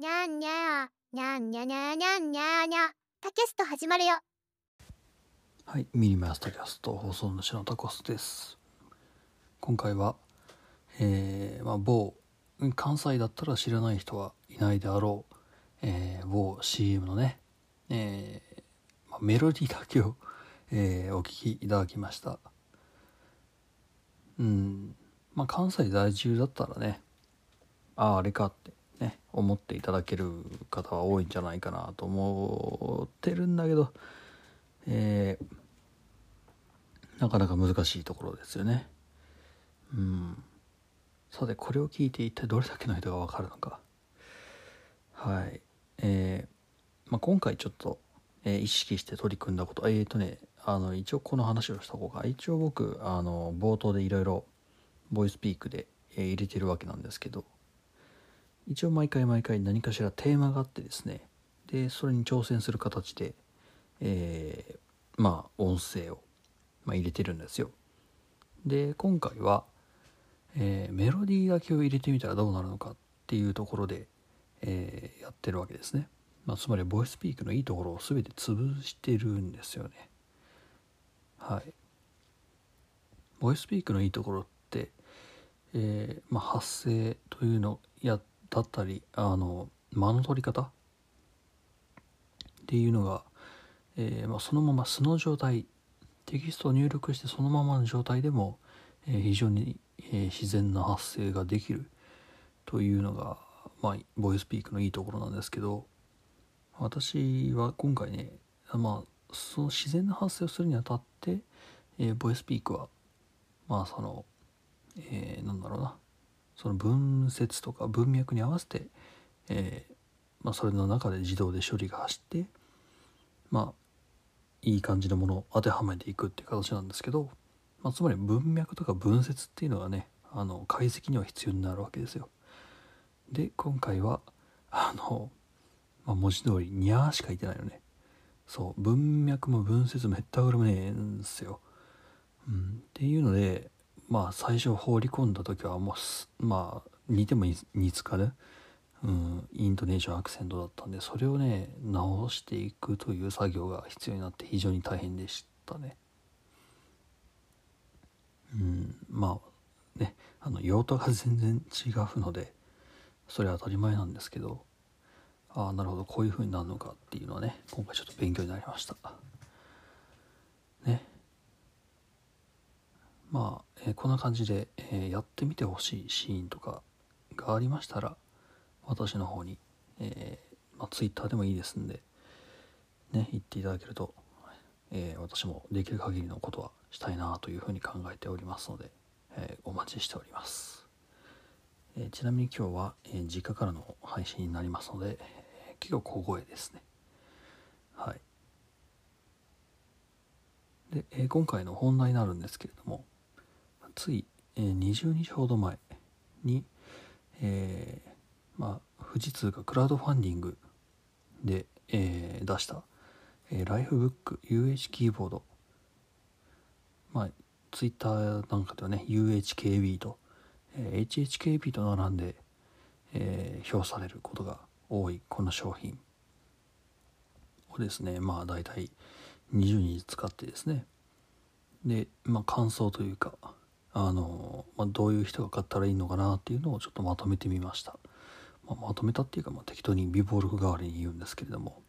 にゃんにゃにゃんにゃにゃにゃんにゃにゃタキャスト始まるよはい、ミニマスタキャスト放送主のタコスです。今回は、えーまあ、某関西だったら知らない人はいないであろう、えー某 CM のね、えーまあ、メロディーだけを、えーお聴きいただきました。うん、まあ関西在住だったらね、あああれかってね思っていただける方は多いんじゃないかなと思ってるんだけど。えーなかなか難しいところですよね。うん。さて、これを聞いて一体どれだけの人がわかるのか。はい。えーまあ、今回ちょっと、えー意識して取り組んだこと、えーとね、あの、一応この話をした方が、一応僕、あの、冒頭でいろいろ、ボイスピークで、えー入れてるわけなんですけど、一応毎回毎回何かしらテーマがあってですね、で、それに挑戦する形で、えーまあ音声を、まあ、入れてるんですよ。で今回は、えーメロディーだけを入れてみたらどうなるのかっていうところで、えーやってるわけですね、まあ、つまりボイスピークのいいところを全て潰してるんですよね。はい。ボイスピークのいいところって、えーまあ、発声というのやだったりあの間の取り方？っていうのがえーまあ、そのまま素の状態テキストを入力してそのままの状態でも、えー非常に、え自然な発声ができるというのが、まあ、ボイスピークのいいところなんですけど私は今回ね、まあ、その自然な発声をするにあたって、えーボイスピークはまあその、えーなんだろうなその文節とか文脈に合わせて、えーまあ、それの中で自動で処理が走ってまあいい感じのものを当てはめていくっていう形なんですけど、まあ、つまり文脈とか文節っていうのがねあの解析には必要になるわけですよ。で今回はあの、まあ、文字通り「にゃー」しか言ってないよね。そう文脈も文節もへったくれもねえんすよ。うん、っていうのでまあ最初放り込んだ時はもうまあ似ても似つかぬ、うん、イントネーションアクセントだったんでそれをね直していくという作業が必要になって非常に大変でしたね。うん、まあねあの用途が全然違うのでそれは当たり前なんですけどああなるほどこういう風になるのかっていうのはね今回ちょっと勉強になりました。ねまあ、えーこんな感じで、えーやってみてほしいシーンとかがありましたら私の方に、えーまあ、Twitter でもいいですんでね言っていただけると、えー私もできる限りのことはしたいなというふうに考えておりますので、えーお待ちしております、えーちなみに今日は、えー実家からの配信になりますので、えー結構小声ですね。はい。で、えー今回の本題になるんですけれどもつい、え20日ほど前に、えーまあ、富士通がクラウドファンディングで、えー出した、えライフブック UH キーボード。まあツイッターなんかではね UHKB と、え HHKB と並んで、えー表されることが多いこの商品をですねまあ大体20日使ってですね。で、まあ、感想というかあの、まあ、どういう人が買ったらいいのかなっていうのをちょっとまとめてみました、まあ、まとめたっていうか、まあ、適当に微暴録代わりに言うんですけれども。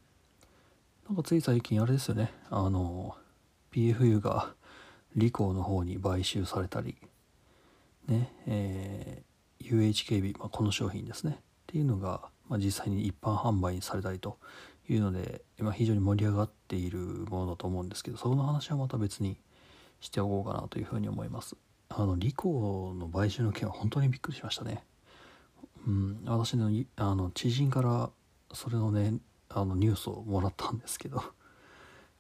なんかつい最近あれですよね。あの PFU がリコーの方に買収されたりねえー UHKB、まあ、この商品ですね。っていうのが、まあ、実際に一般販売にされたりというので、ま、非常に盛り上がっているものだと思うんですけどその話はまた別にしておこうかなというふうに思います。あのリコの買収の件は本当にびっくりしましたね。うん私のあの知人からそれのねあのニュースをもらったんですけど。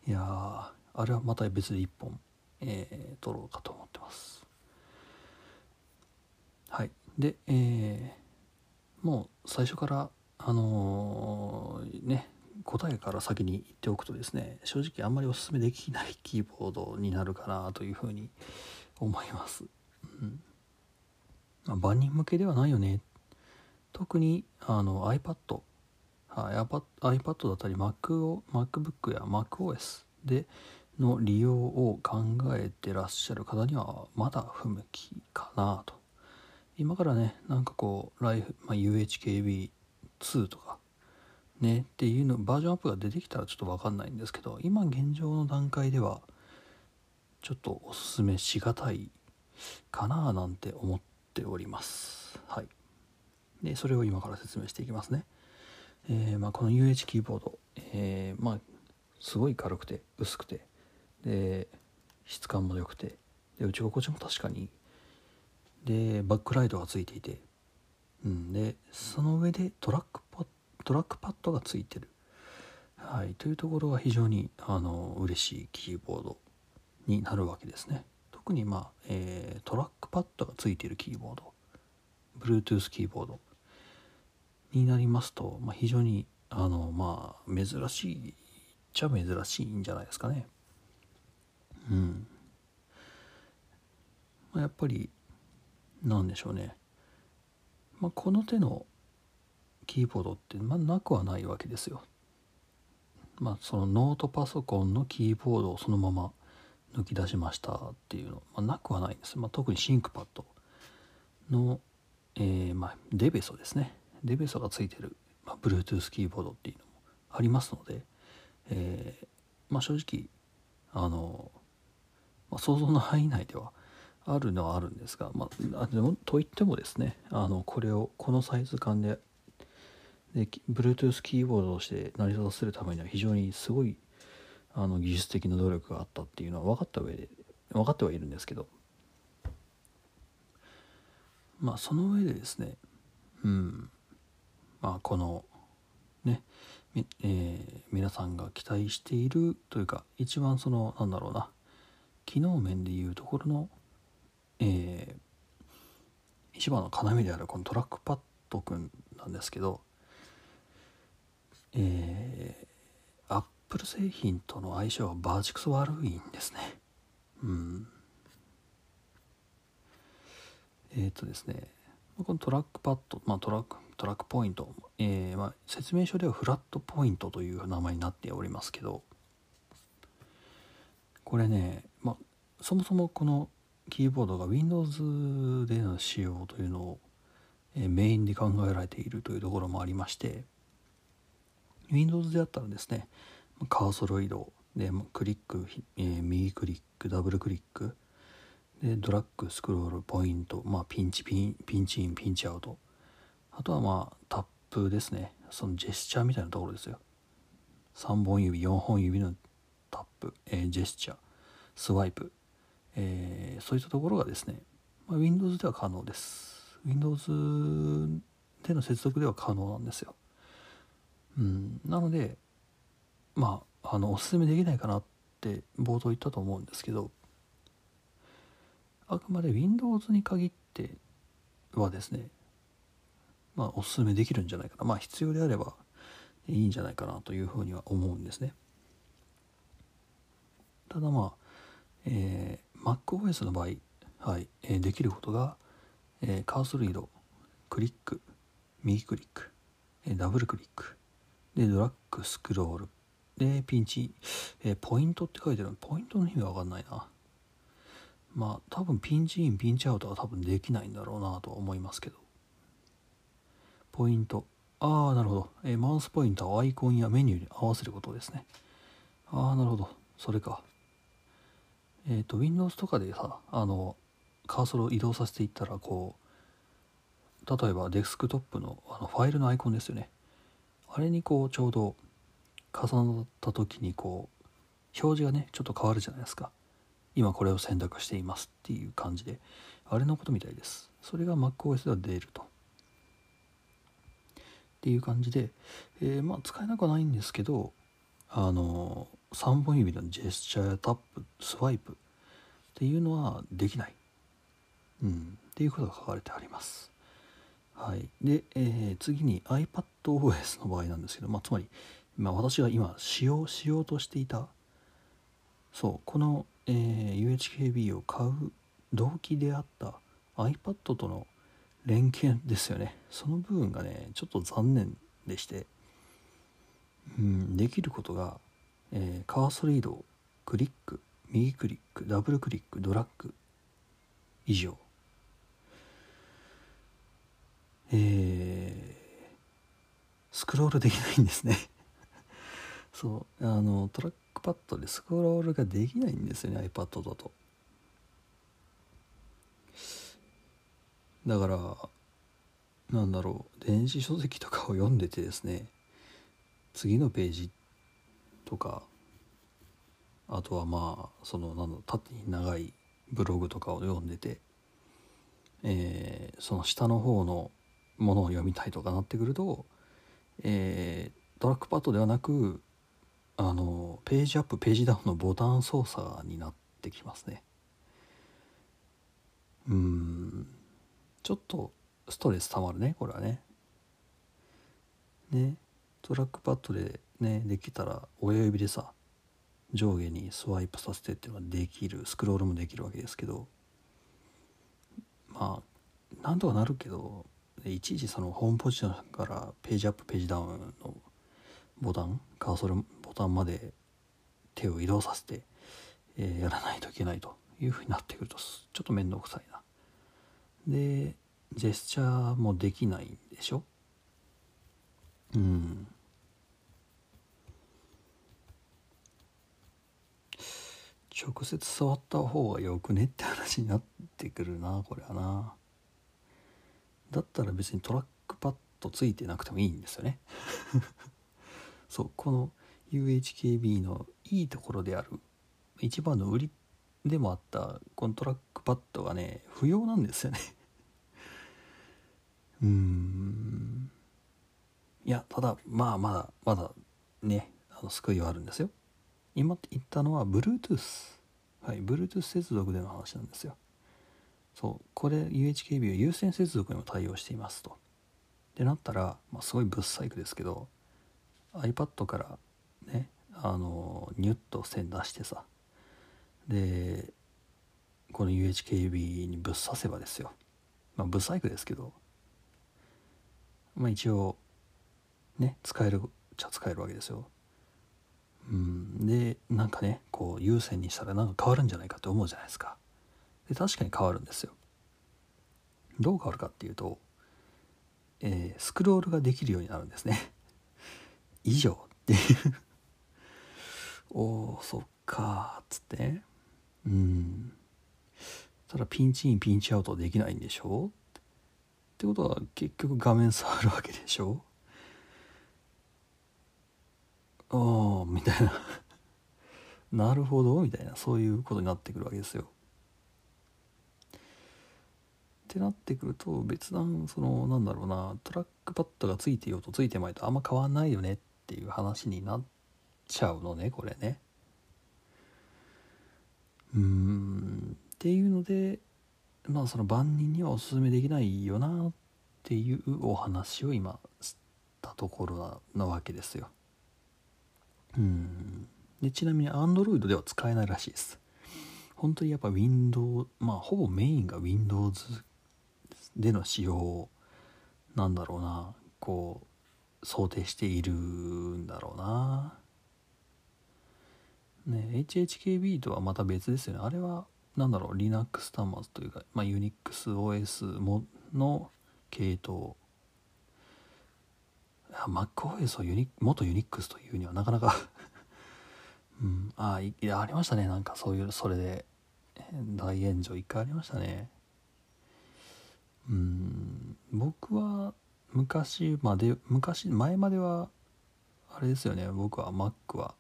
いやーあれはまた別で一本、えー撮ろうかと思ってます。はい。でえーもう最初からあのーね答えから先に言っておくとですね正直あんまりおすすめできないキーボードになるかなというふうに思います、うん。ま、万人向けではないよね。特にあの iPad、iPad だったり Mac を MacBook や MacOS での利用を考えてらっしゃる方にはまだ不向きかなと。今からねなんかこうライフ、まあ、UHKB2 とかねっていうのバージョンアップが出てきたらちょっと分かんないんですけど今現状の段階ではちょっとおすすめしがたいかななんて思っております。はい。でそれを今から説明していきますね。えーまあ、この UH キーボード、えーまあ、すごい軽くて薄くてで質感も良くてで打ち心地も確かにでバックライトがついていて、うん、でその上でトラックパットラックパッドがついてる、はい、というところが非常にあの嬉しいキーボード。になるわけですね。特に、まあえー、トラックパッドがついているキーボード Bluetooth キーボードになりますと、まあ、非常にあのまあ珍しいっちゃ珍しいんじゃないですかね。うん。まあ、やっぱりなんでしょうね、まあ、この手のキーボードって、まあ、なくはないわけですよ。まあそのノートパソコンのキーボードをそのまま抜き出しましたっていうの、まあ、なくはないです、まあ、特にシンクパッドの、えー、まあ、デベソですね。デベソがついてる、まあ、Bluetooth キーボードっていうのもありますので、えー、まあ、正直あの、まあ、想像の範囲内ではあるのはあるんですが、まあ、でもといってもですねあのこれをこのサイズ感でで Bluetooth キーボードとして成り立たせるためには非常にすごいあの技術的な努力があったっていうのは分かった上で分かってはいるんですけど。まあその上でですねうん。まあこのねえー、皆さんが期待しているというか一番そのなんだろうな機能面でいうところの、えー、一番の要であるこのトラックパッドくんなんですけどえー、アップル製品との相性はバーチクソ悪いんですね。うん。えっ、ー、とですねこのトラックパッド、まあ、トラックトラックポイント、えー、まあ、説明書ではフラットポイントという名前になっておりますけどこれね、まあ、そもそもこのキーボードが Windows での使用というのを、え、メインで考えられているというところもありまして Windows であったらですねカーソル移動。でクリック、えー、右クリックダブルクリック。でドラッグスクロールポイント、まあ、ピンチピンピンチインピンチアウト。あとはまあタップですね。そのジェスチャーみたいなところですよ。3本指4本指のタップ、えー、ジェスチャー。スワイプ、えー、そういったところがですね、まあ、Windows では可能です。Windows での接続では可能なんですよ。うん。なのでまああのおすすめできないかなって冒頭言ったと思うんですけどあくまで Windows に限ってはですねまあおすすめできるんじゃないかな。まあ必要であればいいんじゃないかなというふうには思うんですね。ただまあ、えー、MacOS の場合、はいえー、できることが、えー、カーソル移動クリック右クリック、えー、ダブルクリックでドラッグスクロール。でピンチ、えー、ポイントって書いてある。ポイントの意味わかんないな。まあ多分ピンチインピンチアウトは多分できないんだろうなとは思いますけど。ポイント。ああなるほど、えー、マウスポインターをアイコンやメニューに合わせることですね。ああなるほど。それか。えっ、ー、と Windows とかでさあのカーソルを移動させていったらこう例えばデスクトップのあのファイルのアイコンですよね。あれにこうちょうど重なった時にこう表示がねちょっと変わるじゃないですか。今これを選択していますっていう感じで。あれのことみたいです。それが MacOS では出ると。っていう感じで、えー、まあ使えなくはないんですけどあの3本指のジェスチャーやタップスワイプっていうのはできない、うん、っていうことが書かれてあります。はい、で、えー、次に iPadOS の場合なんですけど、まあ、つまり、まあ、私が今使用しようとしていたそうこのえー、UHKB を買う動機であった iPad との連携ですよね。その部分がねちょっと残念でしてうんできることが、えーカーソル移動クリック右クリックダブルクリックドラッグ以上。えースクロールできないんですね。そうあのトラックパッドでスクロールができないんですよね iPad だと。だからなんだろう電子書籍とかを読んでてですね次のページとかあとはまあそのなんだ縦に長いブログとかを読んでて、えーその下の方のものを読みたいとかなってくると、えートラックパッドではなくあのページアップページダウンのボタン操作になってきますね。うん。ちょっとストレスたまるねこれはね。ね。トラックパッドでねできたら親指でさ上下にスワイプさせてっていうのができるスクロールもできるわけですけど。まあなんとかなるけどいちいちそのホームポジションからページアップページダウンのボタン？カーソルボタンまで手を移動させて、えーやらないといけないというふうになってくるとちょっと面倒くさいな。でジェスチャーもできないんでしょ？うん。直接触った方がよくねって話になってくるなこれはな。だったら別にトラックパッドついてなくてもいいんですよね。そうこの UHKB のいいところである一番の売りでもあったこのトラックパッドがね不要なんですよね。うーん。いやただまあまだまだねあの救いはあるんですよ。今言ったのは Bluetooth はい Bluetooth 接続での話なんですよ。そうこれ UHKB は有線接続にも対応していますと。ってなったら、まあ、すごいぶっ細工ですけど iPad からねあのニュッと線出してさ。でこの UHKB にぶっ刺せばですよ。まあぶ細工ですけど。まあ一応ね使えるじゃ使えるわけですよ。うんでなんかねこう有線にしたらなんか変わるんじゃないかって思うじゃないですか。で確かに変わるんですよ。どう変わるかっていうと、えースクロールができるようになるんですね。以上っていう。おーそっかっつって。うん。ただピンチインピンチアウトできないんでしょ？ってことは結局画面触るわけでしょ？ああみたいな。なるほどみたいな。そういうことになってくるわけですよ。ってなってくると別段そのなんだろうなトラックパッドがついてようとついてまいとあんま変わんないよねっっていう話になっちゃうのねこれね。うーんっていうのでまあその万人にはおすすめできないよなっていうお話を今したところなわけですよ。うん。でちなみに Android では使えないらしいです。本当にやっぱ Windows まあほぼメインが Windows での使用なんだろうな。こう想定しているんだろうな。ね HHKB とはまた別ですよね。あれはなんだろう。Linux 端末というか、まあ、UNIXOS もの系統。あ MacOS をユニ元 Unix というにはなかなか。うん。あいいやありましたね。なんかそういうそれで。大炎上一回ありましたね。うん。僕は昔まで昔前まではあれですよね。僕は Mac は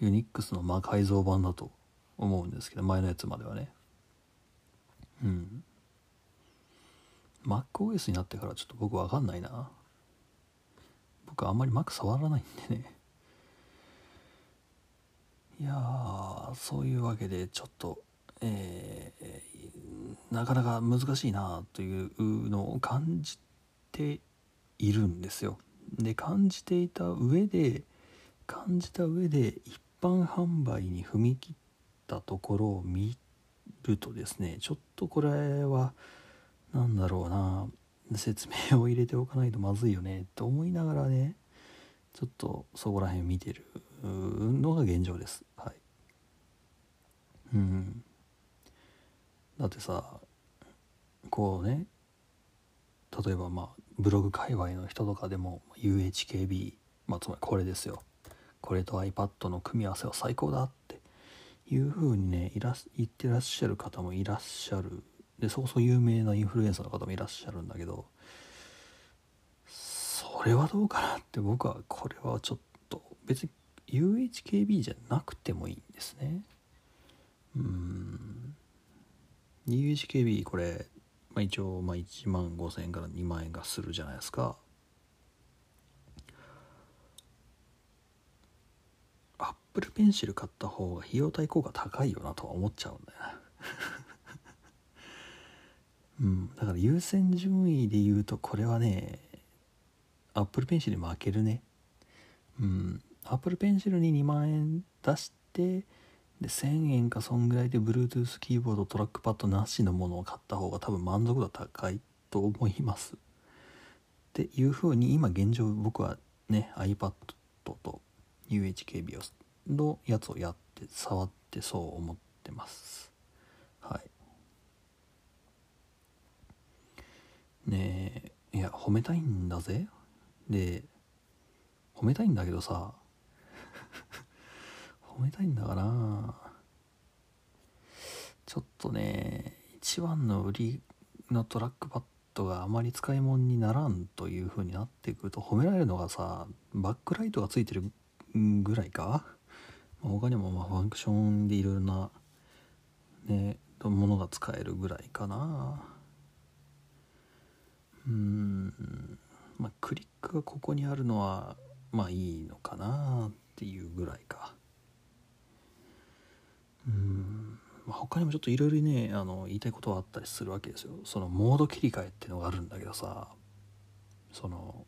Unix の改造版だと思うんですけど前のやつまではね。うん。MacOS になってからちょっと僕わかんないな。僕あんまり Mac 触らないんでね。いやーそういうわけでちょっとえーなかなか難しいなというのを感じてているんですよ。で感じていた上で感じた上で一般販売に踏み切ったところを見るとですねちょっとこれは何だろうな説明を入れておかないとまずいよねと思いながらねちょっとそこら辺見てるのが現状です。はい。うん。だってさこうね例えばまあブログ界隈の人とかでも UHKB、まあ、つまりこれですよ。これと iPad の組み合わせは最高だっていうふうにねいら言ってらっしゃる方もいらっしゃる。でそこそ有名なインフルエンサーの方もいらっしゃるんだけどそれはどうかなって僕はこれはちょっと別に UHKB じゃなくてもいいんですね。うん。UHKB これ、まあ、一応まあ1万5000円から2万円がするじゃないですか。アップルペンシル買った方が費用対効果高いよなとは思っちゃうんだよな うん。だから優先順位で言うとこれはねアップルペンシルに負けるね。うん。アップルペンシルに2万円出してで1000円かそんぐらいで Bluetooth キーボードトラックパッドなしのものを買った方が多分満足度高いと思います。っていうふうに今現状僕はね iPad と UHKB のやつをやって触ってそう思ってます。はい。ねえいや褒めたいんだぜ。で褒めたいんだけどさ褒めたいんだかなちょっとね一番の売りのトラックパッドがあまり使い物にならんという風になってくると褒められるのがさバックライトがついてるぐらいか、まあ、他にもまあファンクションでいろいろなねものが使えるぐらいかな。うん。まあクリックがここにあるのはまあいいのかなっていうぐらいかうん、まあ、他にもちょっといろいろねあの言いたいことはあったりするわけですよ。そのモード切り替えっていうのがあるんだけどさその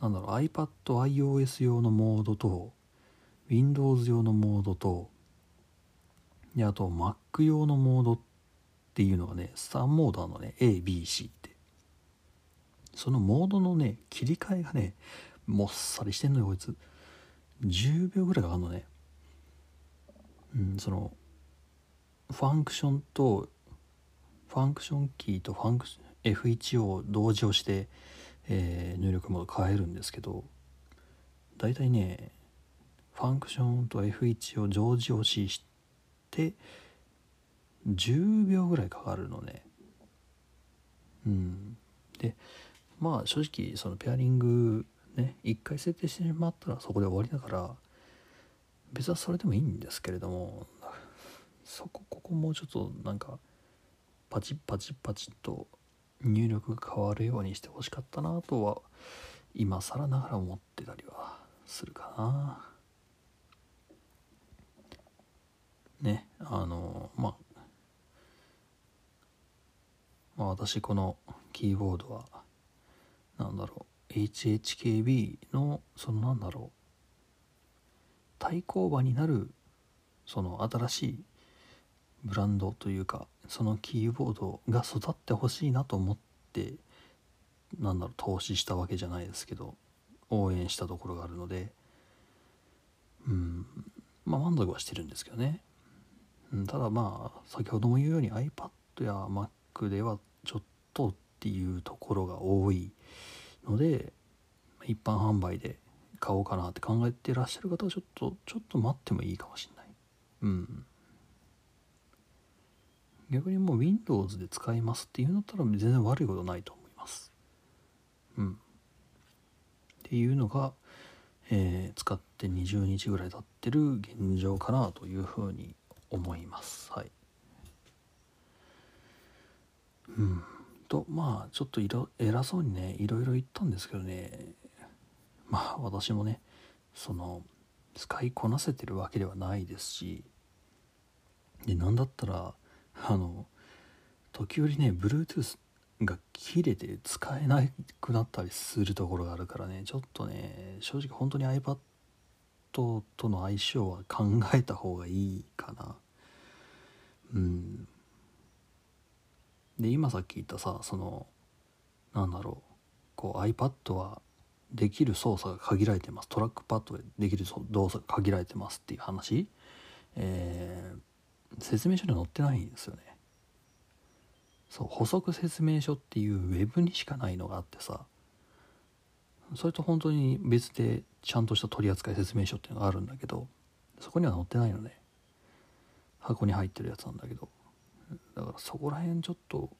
なんだろう iPadiOS 用のモードと Windows 用のモードとであと Mac 用のモードっていうのがね3モードあるのね。ABC って。そのモードのね切り替えがねもっさりしてんのよこいつ。10秒ぐらいかかんのね。うん。そのファンクションとファンクションキーとファンク F1 を同時押して、えー入力モード変えるんですけどだいたいねファンクションと F1 を同時押しして10秒ぐらいかかるのね。うん。でまあ正直そのペアリングね一回設定してしまったらそこで終わりだから別はそれでもいいんですけれどもそこここもうちょっとなんかパチパチパチッと入力が変わるようにしてほしかったなとは今更ながら思ってたりはするかな。ねあのまあまあ私このキーボードはなんだろう HHKB のそのなんだろう対抗馬になるその新しいブランドというかそのキーボードが育ってほしいなと思ってなんだろう投資したわけじゃないですけど応援したところがあるので。うん。まあ満足はしてるんですけどね、うん、ただまあ先ほども言うように iPad や Mac ではちょっとっていうところが多いので一般販売で買おうかなって考えてらっしゃる方はちょっとちょっと待ってもいいかもしれない。うん。逆にもう Windows で使いますっていうんだったら全然悪いことないと思います。うん。っていうのが、えー使って20日ぐらい経ってる現状かなというふうに思います。はい。うん。とまあちょっといろ偉そうにねいろいろ言ったんですけどね。まあ私もねその使いこなせてるわけではないですしでなんだったらあの時折ね Bluetooth が切れて使えなくなったりするところがあるからねちょっとね正直本当に iPad との相性は考えた方がいいかな。うん。で今さっき言ったさそのなんだろうこう iPad はできる操作が限られてます。トラックパッドでできる動作が限られてますっていう話、えー、説明書には載ってないんですよね。そう補足説明書っていうウェブにしかないのがあってさ。それと本当に別でちゃんとした取扱説明書っていうのがあるんだけどそこには載ってないのね。箱に入ってるやつなんだけど。だからそこら辺ちょっと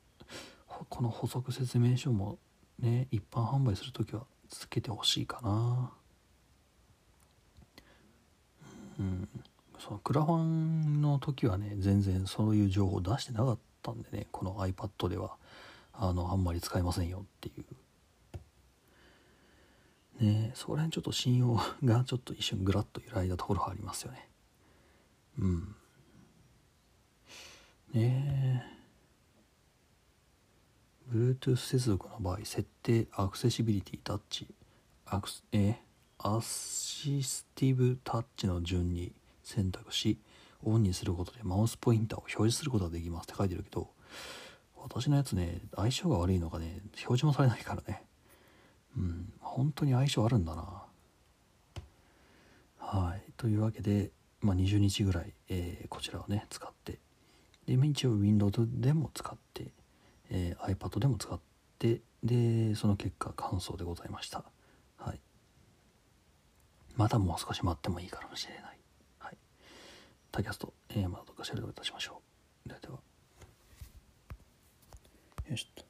この補足説明書もね一般販売する時はつけてほしいかな。うん。そのクラファンの時はね全然そういう情報出してなかったんでねこの iPad では。あのあんまり使えませんよっていう。ねそこら辺ちょっと信用がちょっと一瞬ぐらっと揺らいだところはありますよね。うん。ね。え Bluetooth 接続の場合設定アクセシビリティタッチ。アクスえアシスティブタッチの順に選択しオンにすることでマウスポインターを表示することができますって書いてるけど私のやつね相性が悪いのかね表示もされないからね。うん本当に相性あるんだな。はい。というわけで、まあ、20日ぐらい、えー、こちらをね使って。で一応 Windows でも使って。えー、iPad でも使ってでその結果感想でございました。はい。またもう少し待ってもいいかもしれない。はい。タキャスト、えー、またどっかしらでおいたしましょう。ではでは。よしと。